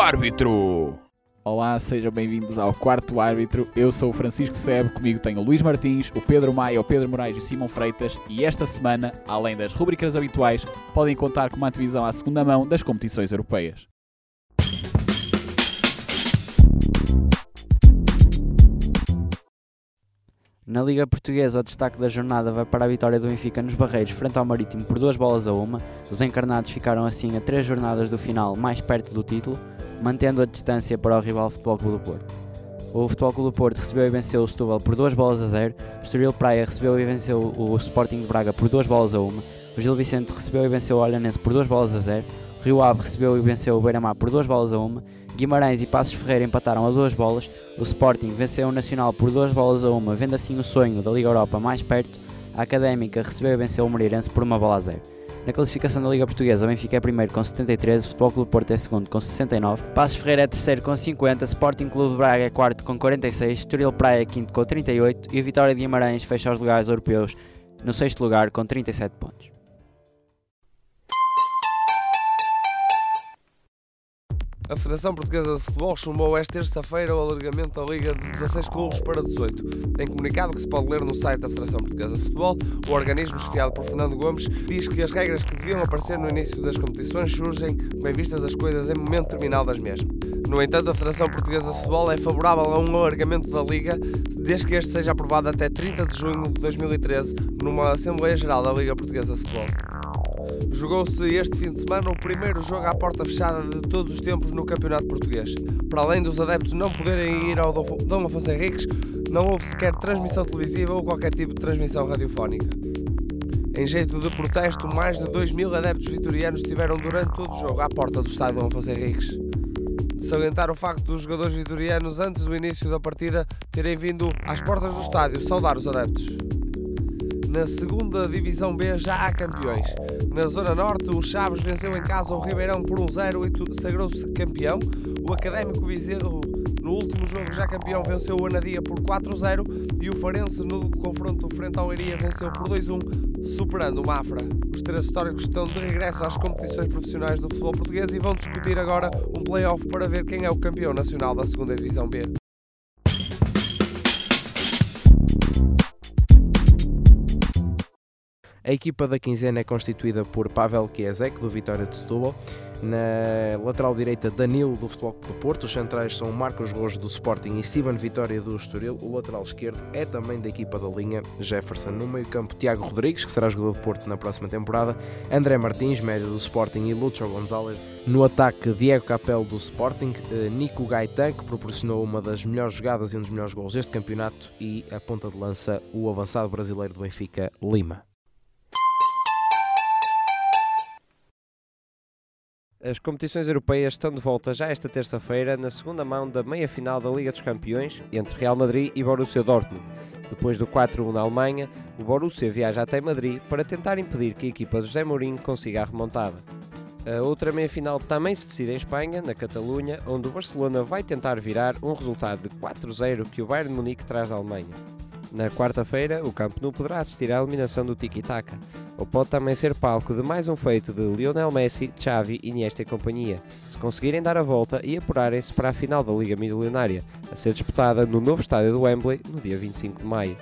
árbitro. Olá, sejam bem-vindos ao Quarto Árbitro. Eu sou o Francisco Sebe, comigo tenho o Luís Martins, o Pedro Maia, o Pedro Moraes e o Simão Freitas. E esta semana, além das rubricas habituais, podem contar com uma divisão à segunda mão das competições europeias. Na Liga Portuguesa, o destaque da jornada vai para a vitória do Benfica nos Barreiros frente ao Marítimo por duas bolas a uma. Os encarnados ficaram assim a três jornadas do final mais perto do título, mantendo a distância para o rival Futebol Clube do Porto. O Futebol Clube do Porto recebeu e venceu o Setúbal por duas bolas a zero, o Estoril Praia recebeu e venceu o Sporting de Braga por duas bolas a uma, o Gil Vicente recebeu e venceu o Olhanense por duas bolas a zero, o Rio Ave recebeu e venceu o Beira-Mar por duas bolas a uma, Guimarães e Passos Ferreira empataram a duas bolas, o Sporting venceu o Nacional por duas bolas a uma, vendo assim o sonho da Liga Europa mais perto, a Académica recebeu e venceu o Moreirense por uma bola a zero. Na classificação da Liga Portuguesa, o Benfica é primeiro com 73, o Futebol Clube Porto é segundo com 69, Passos Ferreira é terceiro com 50, Sporting Clube de Braga é quarto com 46, Estoril Praia é quinto com 38 e o Vitória de Guimarães fecha os lugares europeus no sexto lugar com 37 pontos. A Federação Portuguesa de Futebol chamou esta terça-feira o alargamento da Liga de 16 clubes para 18. Em comunicado que se pode ler no site da Federação Portuguesa de Futebol, o organismo chefiado por Fernando Gomes diz que as regras que deviam aparecer no início das competições surgem, bem vistas as coisas, em momento terminal das mesmas. No entanto, a Federação Portuguesa de Futebol é favorável a um alargamento da Liga, desde que este seja aprovado até 30 de junho de 2013, numa Assembleia Geral da Liga Portuguesa de Futebol. Jogou-se este fim de semana o primeiro jogo à porta fechada de todos os tempos no Campeonato Português. Para além dos adeptos não poderem ir ao Dom Afonso Henriques, não houve sequer transmissão televisiva ou qualquer tipo de transmissão radiofónica. Em jeito de protesto, mais de 2 mil adeptos vitorianos estiveram durante todo o jogo à porta do estádio Dom Afonso Henriques. De salientar o facto dos jogadores vitorianos, antes do início da partida, terem vindo às portas do estádio saudar os adeptos. Na segunda Divisão B já há campeões. Na Zona Norte, o Chaves venceu em casa o Ribeirão por 1-0 e sagrou-se campeão. O Académico Viseu, no último jogo já campeão, venceu o Anadia por 4-0 e o Farense, no confronto frente ao Iria, venceu por 2-1, superando o Mafra. Os três históricos estão de regresso às competições profissionais do futebol português e vão discutir agora um play-off para ver quem é o campeão nacional da segunda Divisão B. A equipa da quinzena é constituída por Pavel Kiesek, do Vitória de Setúbal, na lateral direita Danilo, do Futebol do Porto, os centrais são Marcos Rojo, do Sporting e Steven Vitória, do Estoril, o lateral esquerdo é também da equipa da linha Jefferson, no meio campo Tiago Rodrigues, que será jogador do Porto na próxima temporada, André Martins, médio do Sporting e Lúcio Gonzalez, no ataque Diego Capel, do Sporting, eh, Nico Gaetan, que proporcionou uma das melhores jogadas e um dos melhores gols deste campeonato. E a ponta de lança o avançado brasileiro do Benfica, Lima. As competições europeias estão de volta já esta terça-feira na segunda mão da meia-final da Liga dos Campeões entre Real Madrid e Borussia Dortmund. Depois do 4-1 na Alemanha, o Borussia viaja até Madrid para tentar impedir que a equipa de José Mourinho consiga a remontada. A outra meia-final também se decide em Espanha, na Catalunha, onde o Barcelona vai tentar virar um resultado de 4-0 que o Bayern Munique traz da Alemanha. Na quarta-feira, o Camp Nou poderá assistir à eliminação do Tiki-Taka, ou pode também ser palco de mais um feito de Lionel Messi, Xavi, Iniesta e companhia, se conseguirem dar a volta e apurarem-se para a final da Liga Milionária, a ser disputada no novo estádio do Wembley no dia 25 de maio.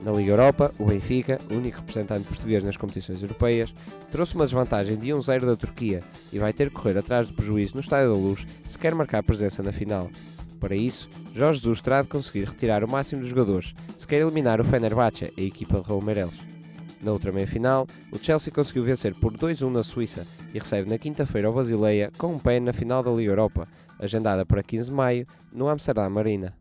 Na Liga Europa, o Benfica, único representante português nas competições europeias, trouxe uma desvantagem de 1-0 da Turquia e vai ter que correr atrás do prejuízo no Estádio da Luz se quer marcar presença na final. Para isso, Jorge Jesus terá de conseguir retirar o máximo dos jogadores se quer eliminar o Fenerbahçe, a equipa de Raul Meireles. Na outra meia-final, o Chelsea conseguiu vencer por 2-1 na Suíça e recebe na quinta-feira o Basileia com um pé na final da Liga Europa, agendada para 15 de maio no Amsterdã Marina.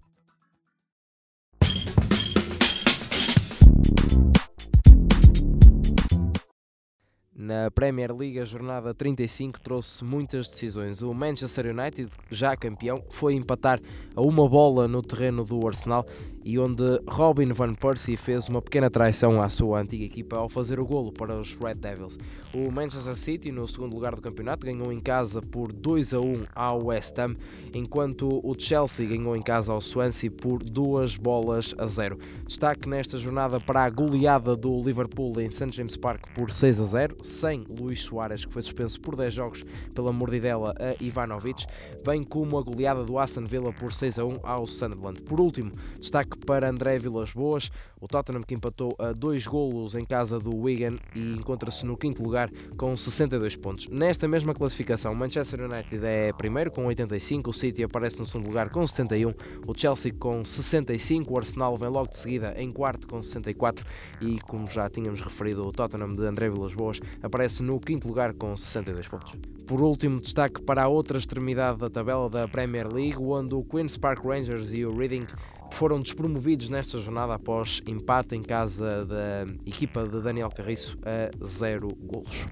Na Premier League, a jornada 35 trouxe muitas decisões. O Manchester United, já campeão, foi empatar a uma bola no terreno do Arsenal e onde Robin Van Persie fez uma pequena traição à sua antiga equipa ao fazer o golo para os Red Devils. O Manchester City, no segundo lugar do campeonato, ganhou em casa por 2 a 1 ao West Ham, enquanto o Chelsea ganhou em casa ao Swansea por 2 bolas a 0. Destaque nesta jornada para a goleada do Liverpool em St James Park por 6 a 0, sem Luís Soares, que foi suspenso por 10 jogos pela mordidela a Ivanovic, bem como a goleada do Aston Villa por 6 a 1 ao Sunderland. Por último, destaque para André Vilas Boas, o Tottenham que empatou a dois golos em casa do Wigan e encontra-se no quinto lugar com 62 pontos. Nesta mesma classificação, Manchester United é primeiro com 85, o City aparece no segundo lugar com 71, o Chelsea com 65, o Arsenal vem logo de seguida em quarto com 64 e, como já tínhamos referido, o Tottenham de André Vilas Boas aparece no quinto lugar com 62 pontos. Por último, destaque para a outra extremidade da tabela da Premier League, onde o Queen's Park Rangers e o Reading foram despromovidos nesta jornada após empate em casa da equipa de Daniel Carriço a zero golos.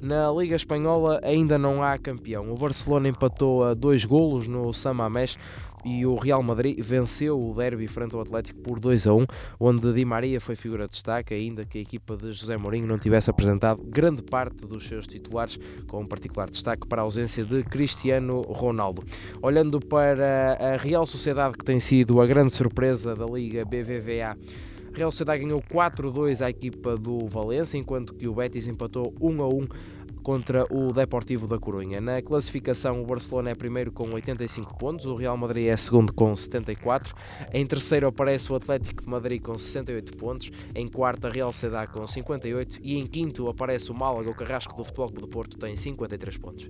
Na Liga Espanhola ainda não há campeão. O Barcelona empatou a dois golos no Samamés e o Real Madrid venceu o derby frente ao Atlético por 2 a 1, onde Di Maria foi figura de destaque, ainda que a equipa de José Mourinho não tivesse apresentado grande parte dos seus titulares, com um particular destaque para a ausência de Cristiano Ronaldo. Olhando para a Real Sociedade, que tem sido a grande surpresa da Liga BVVA, Real Sociedade ganhou 4-2 à equipa do Valência, enquanto que o Betis empatou 1-1 contra o Deportivo da Corunha. Na classificação, o Barcelona é primeiro com 85 pontos, o Real Madrid é segundo com 74, em terceiro aparece o Atlético de Madrid com 68 pontos, em quarto a Real Sociedade com 58 e em quinto aparece o Málaga, o Carrasco do Futebol Clube do Porto, tem 53 pontos.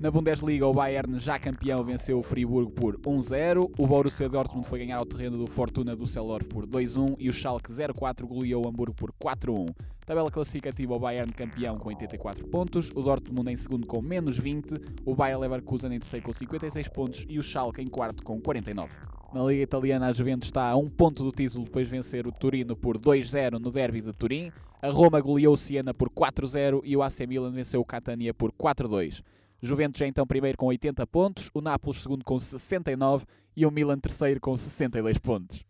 Na Bundesliga, o Bayern, já campeão, venceu o Friburgo por 1-0. O Borussia Dortmund foi ganhar ao terreno do Fortuna do Düsseldorf por 2-1 e o Schalke 0-4 goleou o Hamburgo por 4-1. Tabela classificativa, o Bayern campeão com 84 pontos, o Dortmund em segundo com menos 20, o Bayer Leverkusen em terceiro com 56 pontos e o Schalke em quarto com 49. Na Liga Italiana, a Juventus está a um ponto do título depois de vencer o Turino por 2-0 no derby de Turim. A Roma goleou o Siena por 4-0 e o AC Milan venceu o Catania por 4-2. Juventus é então primeiro com 80 pontos, o Nápoles segundo com 69 e o Milan terceiro com 62 pontos.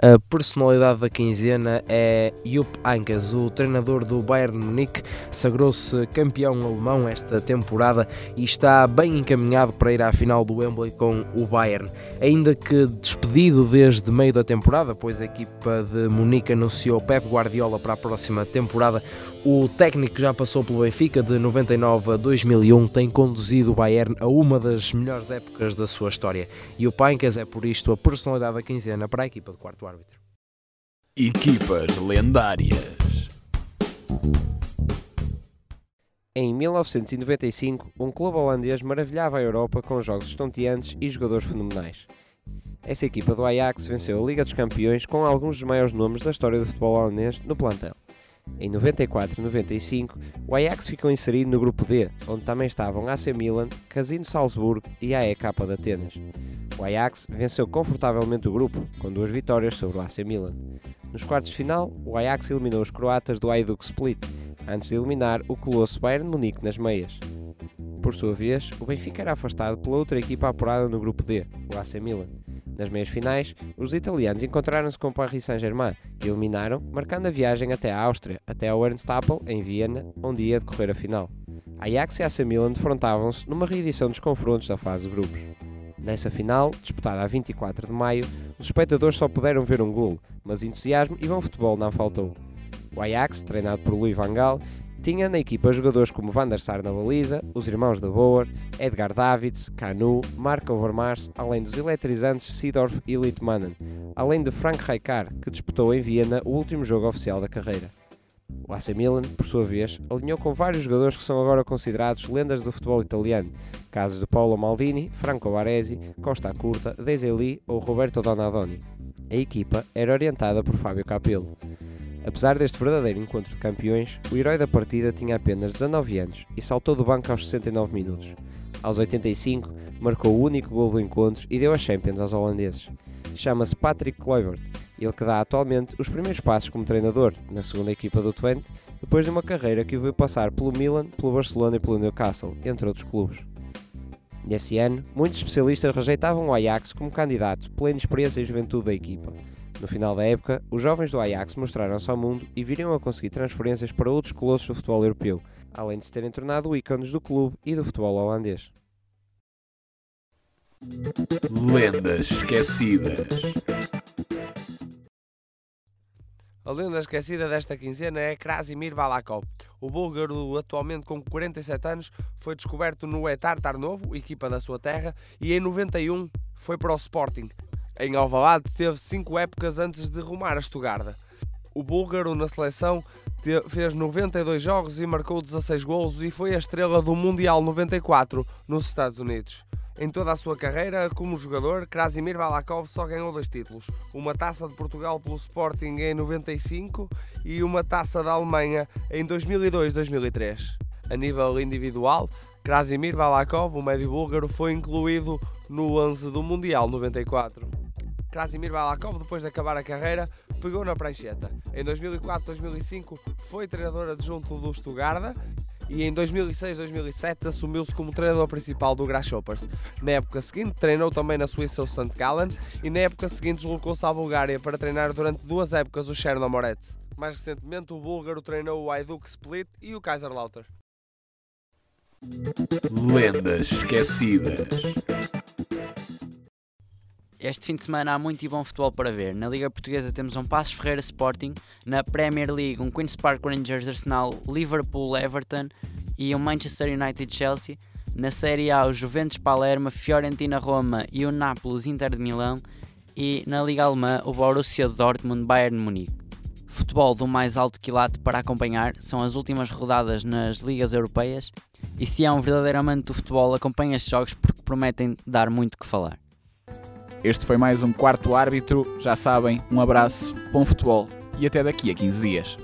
A personalidade da quinzena é Jupp Heynckes, o treinador do Bayern Munique, sagrou-se campeão alemão esta temporada e está bem encaminhado para ir à final do Wembley com o Bayern. Ainda que despedido desde meio da temporada, pois a equipa de Munique anunciou Pep Guardiola para a próxima temporada, o técnico já passou pelo Benfica de 99 a 2001, tem conduzido o Bayern a uma das melhores épocas da sua história. E o Pancas é por isto a personalidade da quinzena para a equipa de quarto árbitro. Equipas lendárias. Em 1995, um clube holandês maravilhava a Europa com jogos estonteantes e jogadores fenomenais. Essa equipa do Ajax venceu a Liga dos Campeões com alguns dos maiores nomes da história do futebol holandês no plantel. Em 94 e 95, o Ajax ficou inserido no grupo D, onde também estavam AC Milan, Casino Salzburgo e AEK de Atenas. O Ajax venceu confortavelmente o grupo, com duas vitórias sobre o AC Milan. Nos quartos de final, o Ajax eliminou os croatas do Hajduk Split, antes de eliminar o colosso Bayern Munique nas meias. Por sua vez, o Benfica era afastado pela outra equipa apurada no grupo D, o AC Milan. Nas meias finais, os italianos encontraram-se com Paris Saint-Germain, que eliminaram, marcando a viagem até a Áustria, até ao Ernstapel, em Viena, onde ia decorrer a final. Ajax e AC Milan defrontavam-se numa reedição dos confrontos da fase de grupos. Nessa final, disputada a 24 de maio, os espectadores só puderam ver um golo, mas entusiasmo e bom futebol não faltou. O Ajax, treinado por Louis van Gaal, tinha na equipa jogadores como Van der Sar na baliza, os irmãos de Boer, Edgar Davids, Canu, Marco Overmars, além dos eletrizantes Seedorf e Littmannen, além de Frank Rijkaard, que disputou em Viena o último jogo oficial da carreira. O AC Milan, por sua vez, alinhou com vários jogadores que são agora considerados lendas do futebol italiano, casos de Paulo Maldini, Franco Baresi, Costa Curta, Deseli ou Roberto Donadoni. A equipa era orientada por Fábio Capello. Apesar deste verdadeiro encontro de campeões, o herói da partida tinha apenas 19 anos e saltou do banco aos 69 minutos. Aos 85, marcou o único gol do encontro e deu a Champions aos holandeses. chama-se Patrick Kluivert, ele que dá atualmente os primeiros passos como treinador na segunda equipa do Twente, depois de uma carreira que o viu passar pelo Milan, pelo Barcelona e pelo Newcastle, entre outros clubes. Nesse ano, muitos especialistas rejeitavam o Ajax como candidato pela inexperiência e juventude da equipa. No final da época, os jovens do Ajax mostraram-se ao mundo e viriam a conseguir transferências para outros colossos do futebol europeu, além de se terem tornado ícones do clube e do futebol holandês. Lendas esquecidas. A lenda esquecida desta quinzena é Krasimir Balakov. O búlgaro, atualmente com 47 anos, foi descoberto no Etar Tarnovo, equipa da sua terra, e em 91 foi para o Sporting. Em Alvalade teve 5 épocas antes de rumar a Estugarda. O búlgaro na seleção fez 92 jogos e marcou 16 golos e foi a estrela do Mundial 94 nos Estados Unidos. Em toda a sua carreira como jogador, Krasimir Balakov só ganhou dois títulos: uma taça de Portugal pelo Sporting em 95 e uma taça da Alemanha em 2002-2003. A nível individual, Krasimir Balakov, o médio búlgaro, foi incluído no 11 do Mundial 94. Krasimir Balakov, depois de acabar a carreira, pegou na prancheta. Em 2004-2005 foi treinador adjunto do Stuttgart e em 2006-2007 assumiu-se como treinador principal do Grasshoppers. Na época seguinte treinou também na Suíça o St. Gallen e na época seguinte deslocou-se à Bulgária para treinar durante duas épocas o Chernomorets. Mais recentemente o búlgaro treinou o Hajduk Split e o Kaiserlautern. Lendas esquecidas. Este fim de semana há muito e bom futebol para ver. Na Liga Portuguesa temos um Passos Ferreira Sporting, na Premier League um Queen's Park Rangers Arsenal, Liverpool Everton e um Manchester United Chelsea. Na Série A o Juventus Palermo, Fiorentina Roma e o Nápoles Inter de Milão. E na Liga Alemã o Borussia Dortmund Bayern Munique. Futebol do mais alto quilate para acompanhar são as últimas rodadas nas ligas europeias e se é um verdadeiro amante do futebol acompanhe estes jogos porque prometem dar muito que falar. Este foi mais um quarto árbitro. Já sabem, um abraço, bom futebol e até daqui a 15 dias.